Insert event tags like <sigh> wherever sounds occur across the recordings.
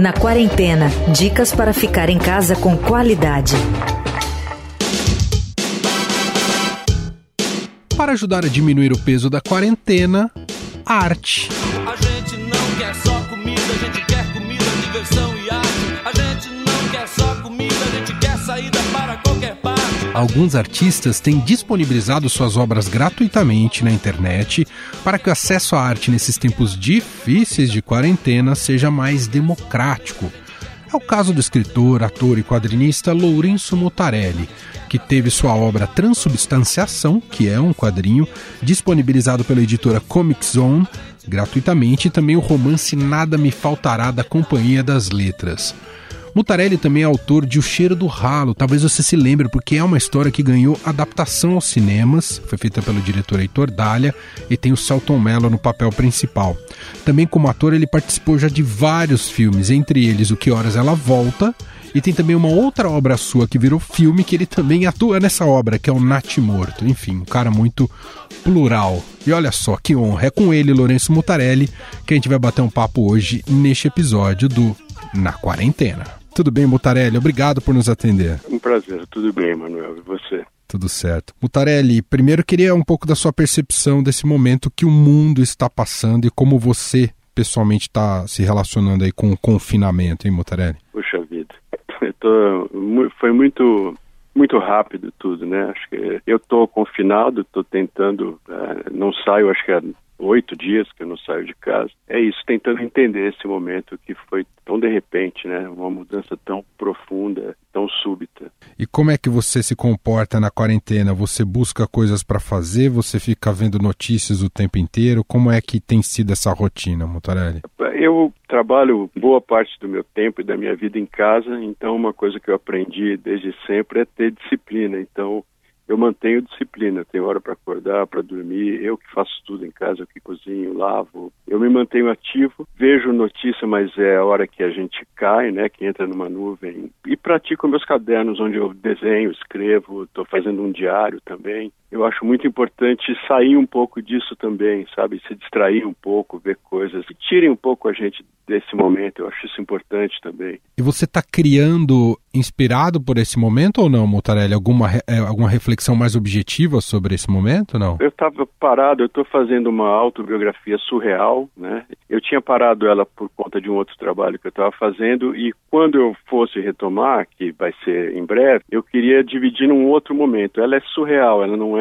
Na quarentena, dicas para ficar em casa com qualidade. Para ajudar a diminuir o peso da quarentena, arte. A gente não quer só comida, a gente quer comida, diversão e Alguns artistas têm disponibilizado suas obras gratuitamente na internet para que o acesso à arte nesses tempos difíceis de quarentena seja mais democrático. É o caso do escritor, ator e quadrinista Lourenço Mutarelli, que teve sua obra Transubstanciação, que é um quadrinho, disponibilizado pela editora Comic Zone gratuitamente, e também o romance Nada Me Faltará da Companhia das Letras. Mutarelli também é autor de O Cheiro do Ralo, talvez você se lembre, porque é uma história que ganhou adaptação aos cinemas, foi feita pelo diretor Heitor Dália e tem o Celton Mello no papel principal. Também como ator ele participou já de vários filmes, entre eles O Que Horas Ela Volta, e tem também uma outra obra sua que virou filme que ele também atua nessa obra, que é o Nat Morto. Enfim, um cara muito plural. E olha só que honra, é com ele, Lourenço Mutarelli, que a gente vai bater um papo hoje neste episódio do Na Quarentena. Tudo bem, Mutarelli? Obrigado por nos atender. Um prazer, tudo bem, Manuel. E você? Tudo certo. Mutarelli, primeiro queria um pouco da sua percepção desse momento que o mundo está passando e como você pessoalmente está se relacionando aí com o confinamento, hein, Mutarelli? Puxa vida. <laughs> Tô, foi muito muito rápido tudo, né? Acho que eu estou confinado, estou tentando, uh, não saio, acho que há oito dias que eu não saio de casa. É isso, tentando entender esse momento que foi tão de repente, né? Uma mudança tão profunda, tão súbita. E como é que você se comporta na quarentena? Você busca coisas para fazer? Você fica vendo notícias o tempo inteiro? Como é que tem sido essa rotina, Mutarelli? Eu trabalho boa parte do meu tempo e da minha vida em casa, então uma coisa que eu aprendi desde sempre é ter disciplina. Então eu mantenho disciplina. Tenho hora para acordar, para dormir. Eu que faço tudo em casa, eu que cozinho, lavo. Eu me mantenho ativo. Vejo notícia, mas é a hora que a gente cai, né? Que entra numa nuvem. E pratico meus cadernos, onde eu desenho, escrevo. Estou fazendo um diário também. Eu acho muito importante sair um pouco disso também, sabe? Se distrair um pouco, ver coisas. que tirem um pouco a gente desse momento. Eu acho isso importante também. E você está criando inspirado por esse momento ou não, Mutarelli? Alguma, é, alguma reflexão mais objetiva sobre esse momento, não? Eu estava parado, eu estou fazendo uma autobiografia surreal, né? Eu tinha parado ela por conta de um outro trabalho que eu estava fazendo e quando eu fosse retomar, que vai ser em breve, eu queria dividir num outro momento. Ela é surreal, ela não é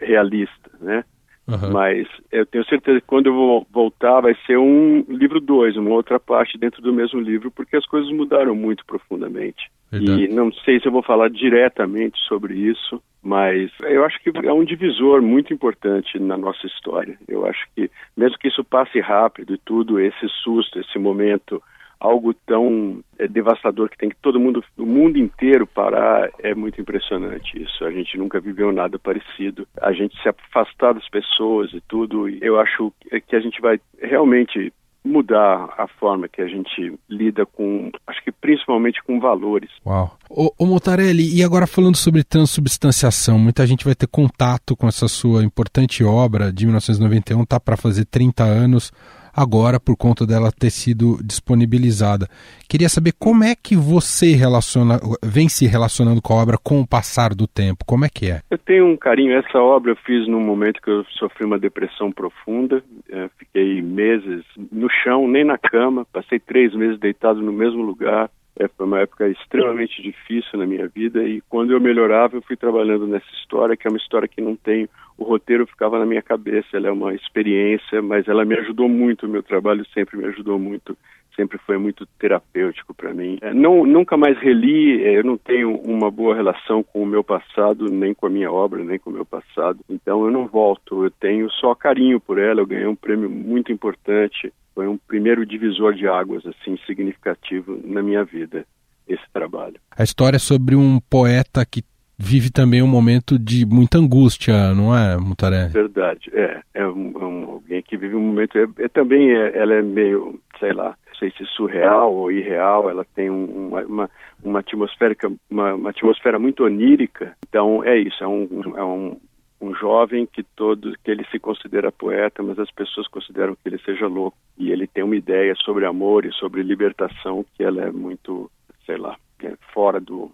realista, né? Uhum. Mas eu tenho certeza que quando eu vou voltar vai ser um livro dois, uma outra parte dentro do mesmo livro, porque as coisas mudaram muito profundamente. Verdade. E não sei se eu vou falar diretamente sobre isso, mas eu acho que é um divisor muito importante na nossa história. Eu acho que, mesmo que isso passe rápido e tudo, esse susto, esse momento algo tão é, devastador que tem que todo mundo, o mundo inteiro parar, é muito impressionante isso. A gente nunca viveu nada parecido. A gente se afastar das pessoas e tudo, eu acho que a gente vai realmente mudar a forma que a gente lida com, acho que principalmente com valores. Uau. Ô, ô e agora falando sobre transubstanciação, muita gente vai ter contato com essa sua importante obra de 1991, tá para fazer 30 anos agora por conta dela ter sido disponibilizada. Queria saber como é que você relaciona, vem se relacionando com a obra com o passar do tempo. Como é que é? Eu tenho um carinho. Essa obra eu fiz num momento que eu sofri uma depressão profunda. É, fiquei meses no chão, nem na cama. Passei três meses deitado no mesmo lugar. É, foi uma época extremamente difícil na minha vida e quando eu melhorava eu fui trabalhando nessa história que é uma história que não tem o roteiro ficava na minha cabeça ela é uma experiência mas ela me ajudou muito o meu trabalho sempre me ajudou muito sempre foi muito terapêutico para mim é, não nunca mais reli é, eu não tenho uma boa relação com o meu passado nem com a minha obra nem com o meu passado então eu não volto eu tenho só carinho por ela eu ganhei um prêmio muito importante foi um primeiro divisor de águas assim significativo na minha vida esse trabalho. A história é sobre um poeta que vive também um momento de muita angústia, não é, Mutaré? Verdade, é. É um, é um, alguém que vive um momento. É, é também é, ela é meio, sei lá, não sei se surreal ou irreal. Ela tem um, uma, uma, uma atmosfera uma, uma, atmosfera muito onírica. Então é isso. É um, é um um jovem que todo que ele se considera poeta, mas as pessoas consideram que ele seja louco e ele tem uma ideia sobre amor e sobre libertação que ela é muito, sei lá, é fora do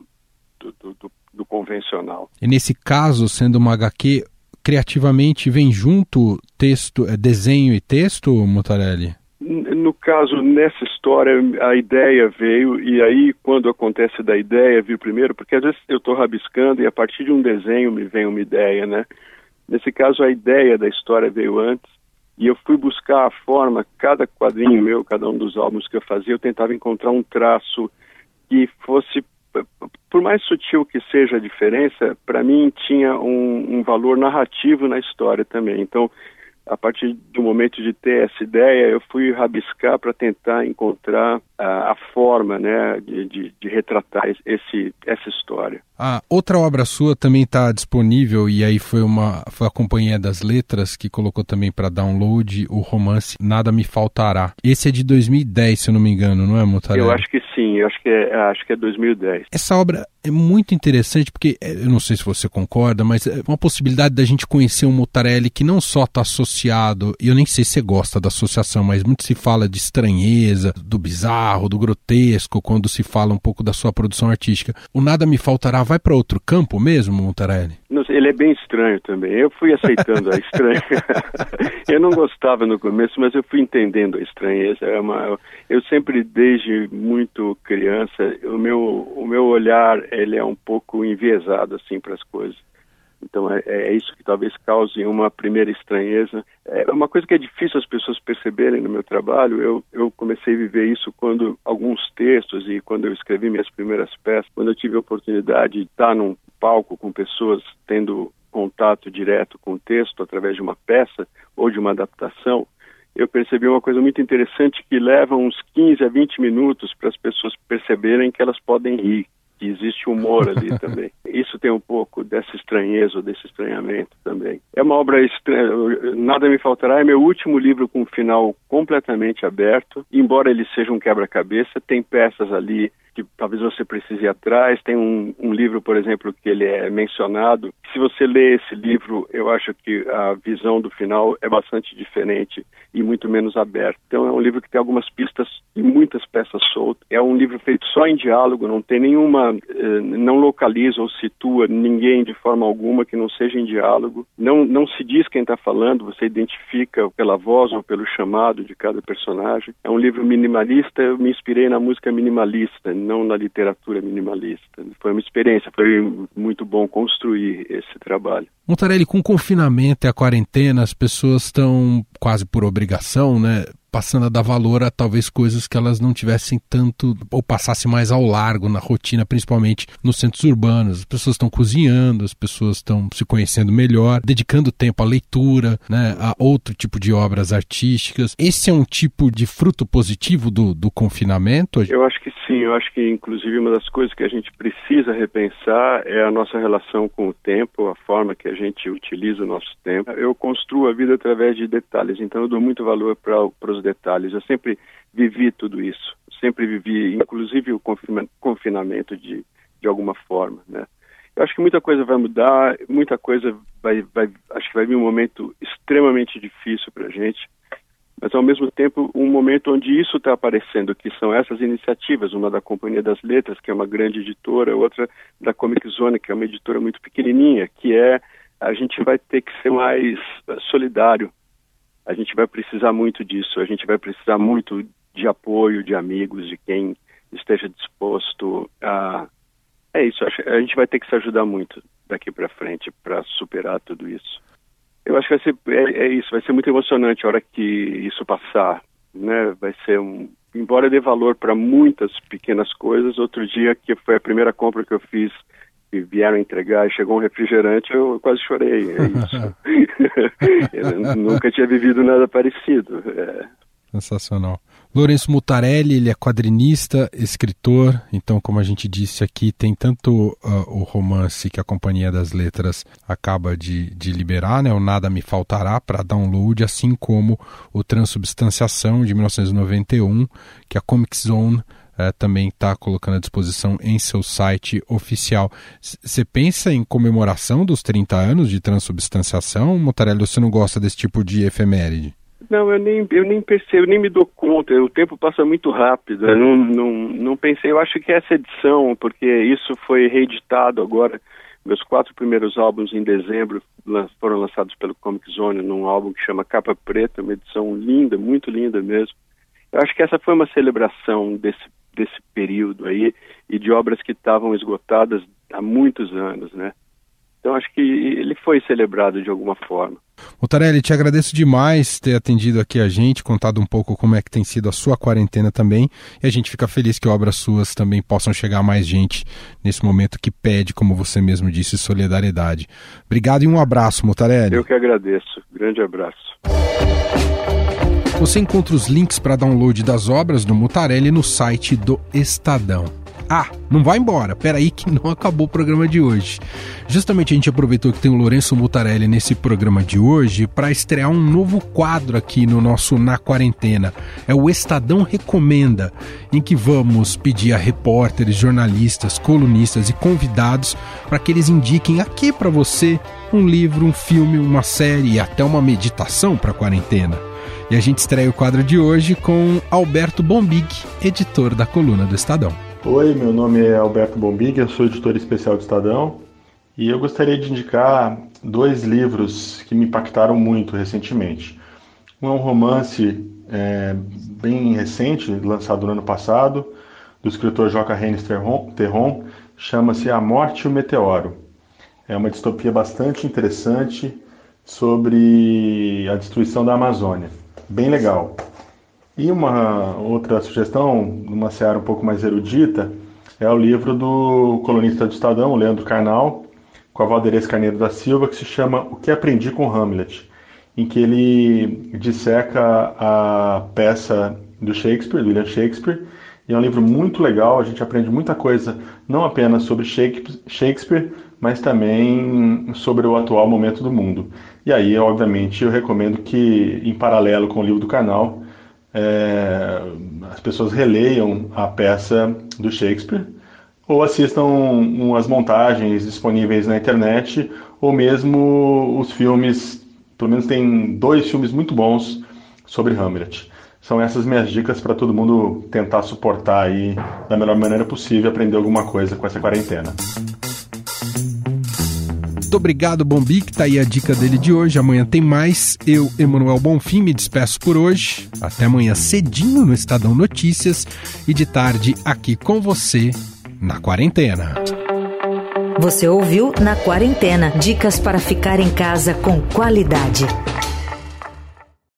do, do, do convencional. E nesse caso, sendo uma HQ, criativamente vem junto texto, é, desenho e texto, Mutarelli? No caso, nessa história, a ideia veio, e aí, quando acontece da ideia, vir primeiro, porque às vezes eu estou rabiscando e a partir de um desenho me vem uma ideia, né? Nesse caso, a ideia da história veio antes, e eu fui buscar a forma, cada quadrinho meu, cada um dos álbuns que eu fazia, eu tentava encontrar um traço que fosse, por mais sutil que seja a diferença, para mim tinha um, um valor narrativo na história também. Então, a partir do momento de ter essa ideia, eu fui rabiscar para tentar encontrar a, a forma né, de, de, de, retratar esse, essa história. A outra obra sua também está disponível e aí foi uma foi a Companhia das Letras que colocou também para download o romance Nada Me Faltará. Esse é de 2010, se eu não me engano, não é, Mutarelli? Eu acho que sim, eu acho que é, acho que é 2010. Essa obra é muito interessante porque é, eu não sei se você concorda, mas é uma possibilidade da gente conhecer um Mutarelli que não só está associado, e eu nem sei se você gosta da associação, mas muito se fala de estranheza, do bizarro bizarro, do grotesco, quando se fala um pouco da sua produção artística. O Nada Me Faltará vai para outro campo mesmo, Montarelli? ele é bem estranho também. Eu fui aceitando a estranha. <laughs> eu não gostava no começo, mas eu fui entendendo a estranheza. É uma, eu sempre, desde muito criança, o meu, o meu olhar ele é um pouco enviesado assim para as coisas. Então é, é, isso que talvez cause uma primeira estranheza. É uma coisa que é difícil as pessoas perceberem no meu trabalho. Eu, eu comecei a viver isso quando alguns textos e quando eu escrevi minhas primeiras peças, quando eu tive a oportunidade de estar num palco com pessoas tendo contato direto com o texto através de uma peça ou de uma adaptação, eu percebi uma coisa muito interessante que leva uns 15 a 20 minutos para as pessoas perceberem que elas podem rir que existe humor ali <laughs> também. Isso tem um pouco dessa estranheza, desse estranhamento também. É uma obra estranha, Nada Me Faltará é meu último livro com um final completamente aberto, embora ele seja um quebra-cabeça, tem peças ali que talvez você precise ir atrás. Tem um, um, livro, por exemplo, que ele é mencionado. Se você lê esse livro, eu acho que a visão do final é bastante diferente e muito menos aberta. Então é um livro que tem algumas pistas e muitas peças soltas. É um livro feito só em diálogo, não tem nenhuma, eh, não localiza ou situa ninguém de forma alguma que não seja em diálogo. Não, não se diz quem está falando, você identifica pela voz ou pelo chamado de cada personagem. É um livro minimalista, eu me inspirei na música minimalista, não na literatura minimalista. Foi uma experiência, foi muito bom construir esse trabalho. Montarelli, com o confinamento e a quarentena, as pessoas estão quase por obrigação, né? passando a dar valor a talvez coisas que elas não tivessem tanto ou passassem mais ao largo na rotina, principalmente nos centros urbanos. As pessoas estão cozinhando, as pessoas estão se conhecendo melhor, dedicando tempo à leitura, né, a outro tipo de obras artísticas. Esse é um tipo de fruto positivo do, do confinamento? Eu acho que sim, eu acho que inclusive uma das coisas que a gente precisa repensar é a nossa relação com o tempo, a forma que a gente utiliza o nosso tempo. Eu construo a vida através de detalhes, então eu dou muito valor para os detalhes. Eu sempre vivi tudo isso, sempre vivi, inclusive o confinamento de, de alguma forma, né? Eu acho que muita coisa vai mudar, muita coisa vai, vai acho que vai vir um momento extremamente difícil para a gente, mas ao mesmo tempo um momento onde isso está aparecendo, que são essas iniciativas, uma da Companhia das Letras, que é uma grande editora, outra da Comic Zone, que é uma editora muito pequenininha, que é a gente vai ter que ser mais solidário a gente vai precisar muito disso, a gente vai precisar muito de apoio de amigos, de quem esteja disposto a. É isso, a gente vai ter que se ajudar muito daqui para frente para superar tudo isso. Eu acho que vai ser, é, é, isso, vai ser muito emocionante a hora que isso passar, né? Vai ser um, embora dê valor para muitas pequenas coisas, outro dia que foi a primeira compra que eu fiz e vieram entregar e chegou um refrigerante, eu quase chorei. É isso. <laughs> nunca tinha vivido nada parecido. É. Sensacional. Lourenço Mutarelli, ele é quadrinista, escritor, então, como a gente disse aqui, tem tanto uh, o romance que a Companhia das Letras acaba de, de liberar, né, o Nada Me Faltará, para download, assim como o Transubstanciação, de 1991, que a Comic Zone é, também está colocando à disposição em seu site oficial. Você pensa em comemoração dos 30 anos de transubstanciação, Motarelli, você não gosta desse tipo de efeméride? Não, eu nem, eu nem percebo, nem me dou conta. O tempo passa muito rápido. Eu não, não, não pensei. Eu acho que essa edição, porque isso foi reeditado agora. Meus quatro primeiros álbuns em dezembro foram lançados pelo Comic Zone num álbum que chama Capa Preta, uma edição linda, muito linda mesmo. Eu acho que essa foi uma celebração desse, desse período aí e de obras que estavam esgotadas há muitos anos, né? Então acho que ele foi celebrado de alguma forma. Mutarelli, te agradeço demais ter atendido aqui a gente, contado um pouco como é que tem sido a sua quarentena também. E a gente fica feliz que obras suas também possam chegar a mais gente nesse momento que pede, como você mesmo disse, solidariedade. Obrigado e um abraço, Mutarelli. Eu que agradeço. Grande abraço. Você encontra os links para download das obras do Mutarelli no site do Estadão. Ah, não vai embora, peraí que não acabou o programa de hoje. Justamente a gente aproveitou que tem o Lourenço Mutarelli nesse programa de hoje para estrear um novo quadro aqui no nosso Na Quarentena. É o Estadão Recomenda, em que vamos pedir a repórteres, jornalistas, colunistas e convidados para que eles indiquem aqui para você um livro, um filme, uma série e até uma meditação para a quarentena. E a gente estreia o quadro de hoje com Alberto Bombig, editor da coluna do Estadão. Oi, meu nome é Alberto Bombig, eu sou editor especial do Estadão e eu gostaria de indicar dois livros que me impactaram muito recentemente. Um é um romance é, bem recente, lançado no ano passado, do escritor Joca Renes Terron, chama-se A Morte e o Meteoro. É uma distopia bastante interessante sobre a destruição da Amazônia. Bem legal. E uma outra sugestão, numa seara um pouco mais erudita, é o livro do colunista do Estadão, Leandro Carnal, com a Valderez Carneiro da Silva, que se chama O que Aprendi com Hamlet, em que ele disseca a peça do Shakespeare, do William Shakespeare, e é um livro muito legal, a gente aprende muita coisa, não apenas sobre Shakespeare, mas também sobre o atual momento do mundo. E aí, obviamente, eu recomendo que, em paralelo com o livro do canal, é, as pessoas releiam a peça do Shakespeare ou assistam umas montagens disponíveis na internet ou mesmo os filmes, pelo menos tem dois filmes muito bons sobre Hamlet. São essas minhas dicas para todo mundo tentar suportar aí da melhor maneira possível aprender alguma coisa com essa quarentena. Muito obrigado, Bombic. Tá aí a dica dele de hoje. Amanhã tem mais. Eu, Emanuel Bonfim, me despeço por hoje. Até amanhã cedinho no Estadão Notícias e de tarde aqui com você na quarentena. Você ouviu Na Quarentena dicas para ficar em casa com qualidade.